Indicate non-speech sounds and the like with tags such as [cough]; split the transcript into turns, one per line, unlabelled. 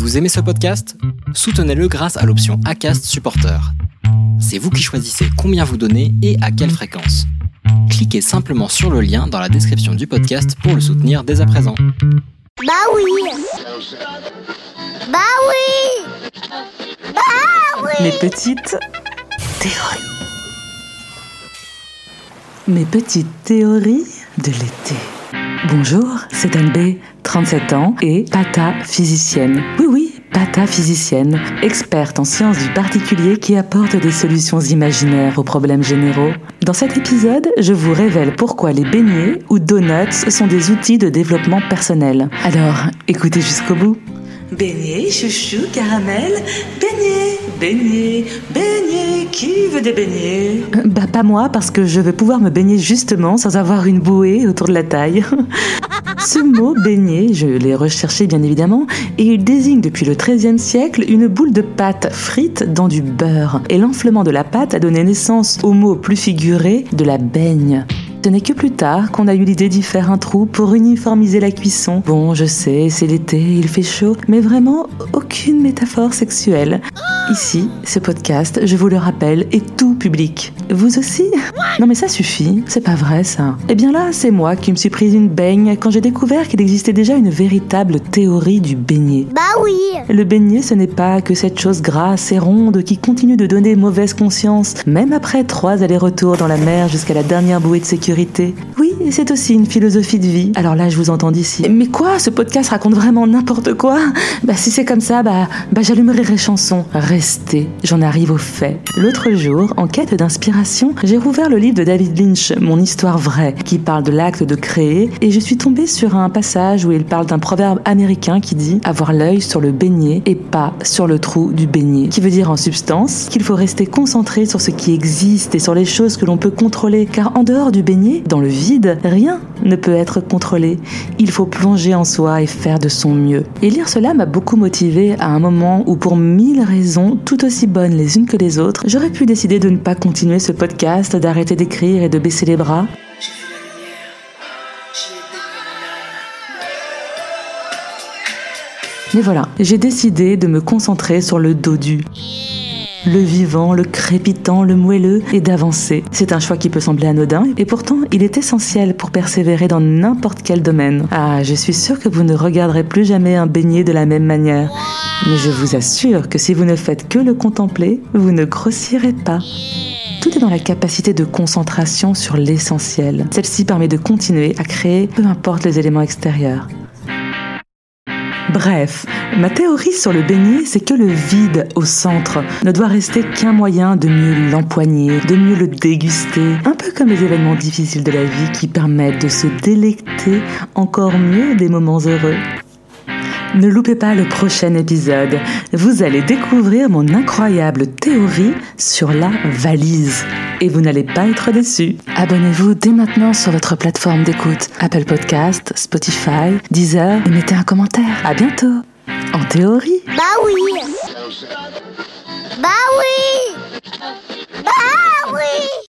Vous aimez ce podcast? Soutenez-le grâce à l'option ACAST Supporter. C'est vous qui choisissez combien vous donnez et à quelle fréquence. Cliquez simplement sur le lien dans la description du podcast pour le soutenir dès à présent.
Bah oui Bah oui Bah oui
Mes petites théories. Mes petites théories de l'été. Bonjour, c'est Anne B, 37 ans et pata physicienne. Oui, oui, pata physicienne, experte en sciences du particulier qui apporte des solutions imaginaires aux problèmes généraux. Dans cet épisode, je vous révèle pourquoi les beignets ou donuts sont des outils de développement personnel. Alors, écoutez jusqu'au bout. Beignets, chouchou, caramel, beignets, beignets, beignets, qui veut des beignets? Bah pas moi, parce que je veux pouvoir me baigner justement sans avoir une bouée autour de la taille. [laughs] Ce mot beignet, je l'ai recherché bien évidemment, et il désigne depuis le XIIIe siècle une boule de pâte frite dans du beurre. Et l'enflement de la pâte a donné naissance au mot plus figuré de la baigne. Ce n'est que plus tard qu'on a eu l'idée d'y faire un trou pour uniformiser la cuisson. Bon, je sais, c'est l'été, il fait chaud, mais vraiment aucune métaphore sexuelle. Ici, ce podcast, je vous le rappelle, est tout public. Vous aussi? Non mais ça suffit, c'est pas vrai ça. Eh bien là, c'est moi qui me suis prise une baigne quand j'ai découvert qu'il existait déjà une véritable théorie du beignet.
Bah oui
Le beignet, ce n'est pas que cette chose grasse et ronde qui continue de donner mauvaise conscience, même après trois allers-retours dans la mer jusqu'à la dernière bouée de sécurité. Oui, c'est aussi une philosophie de vie. Alors là, je vous entends d'ici. Mais quoi Ce podcast raconte vraiment n'importe quoi? Bah si c'est comme ça, bah, bah j'allumerai les chansons. Restez, j'en arrive aux faits. L'autre jour, en quête d'inspiration, j'ai rouvert le livre de David Lynch, Mon histoire vraie, qui parle de l'acte de créer, et je suis tombée sur un passage où il parle d'un proverbe américain qui dit avoir l'œil sur le beignet et pas sur le trou du beignet, qui veut dire en substance qu'il faut rester concentré sur ce qui existe et sur les choses que l'on peut contrôler, car en dehors du beignet, dans le vide, rien ne peut être contrôlé. Il faut plonger en soi et faire de son mieux. Et lire cela m'a beaucoup motivé à un moment où, pour mille raisons, tout aussi bonnes les unes que les autres, j'aurais pu décider de ne pas continuer ce podcast, d'arrêter d'écrire et de baisser les bras. Mais voilà, j'ai décidé de me concentrer sur le dodu le vivant, le crépitant, le moelleux, et d'avancer. C'est un choix qui peut sembler anodin, et pourtant il est essentiel pour persévérer dans n'importe quel domaine. Ah, je suis sûre que vous ne regarderez plus jamais un beignet de la même manière. Mais je vous assure que si vous ne faites que le contempler, vous ne grossirez pas. Tout est dans la capacité de concentration sur l'essentiel. Celle-ci permet de continuer à créer, peu importe les éléments extérieurs. Bref, ma théorie sur le beignet, c'est que le vide au centre ne doit rester qu'un moyen de mieux l'empoigner, de mieux le déguster, un peu comme les événements difficiles de la vie qui permettent de se délecter encore mieux des moments heureux. Ne loupez pas le prochain épisode. Vous allez découvrir mon incroyable théorie sur la valise. Et vous n'allez pas être déçus. Abonnez-vous dès maintenant sur votre plateforme d'écoute Apple Podcast, Spotify, Deezer et mettez un commentaire. À bientôt. En théorie.
Bah oui Bah oui Bah oui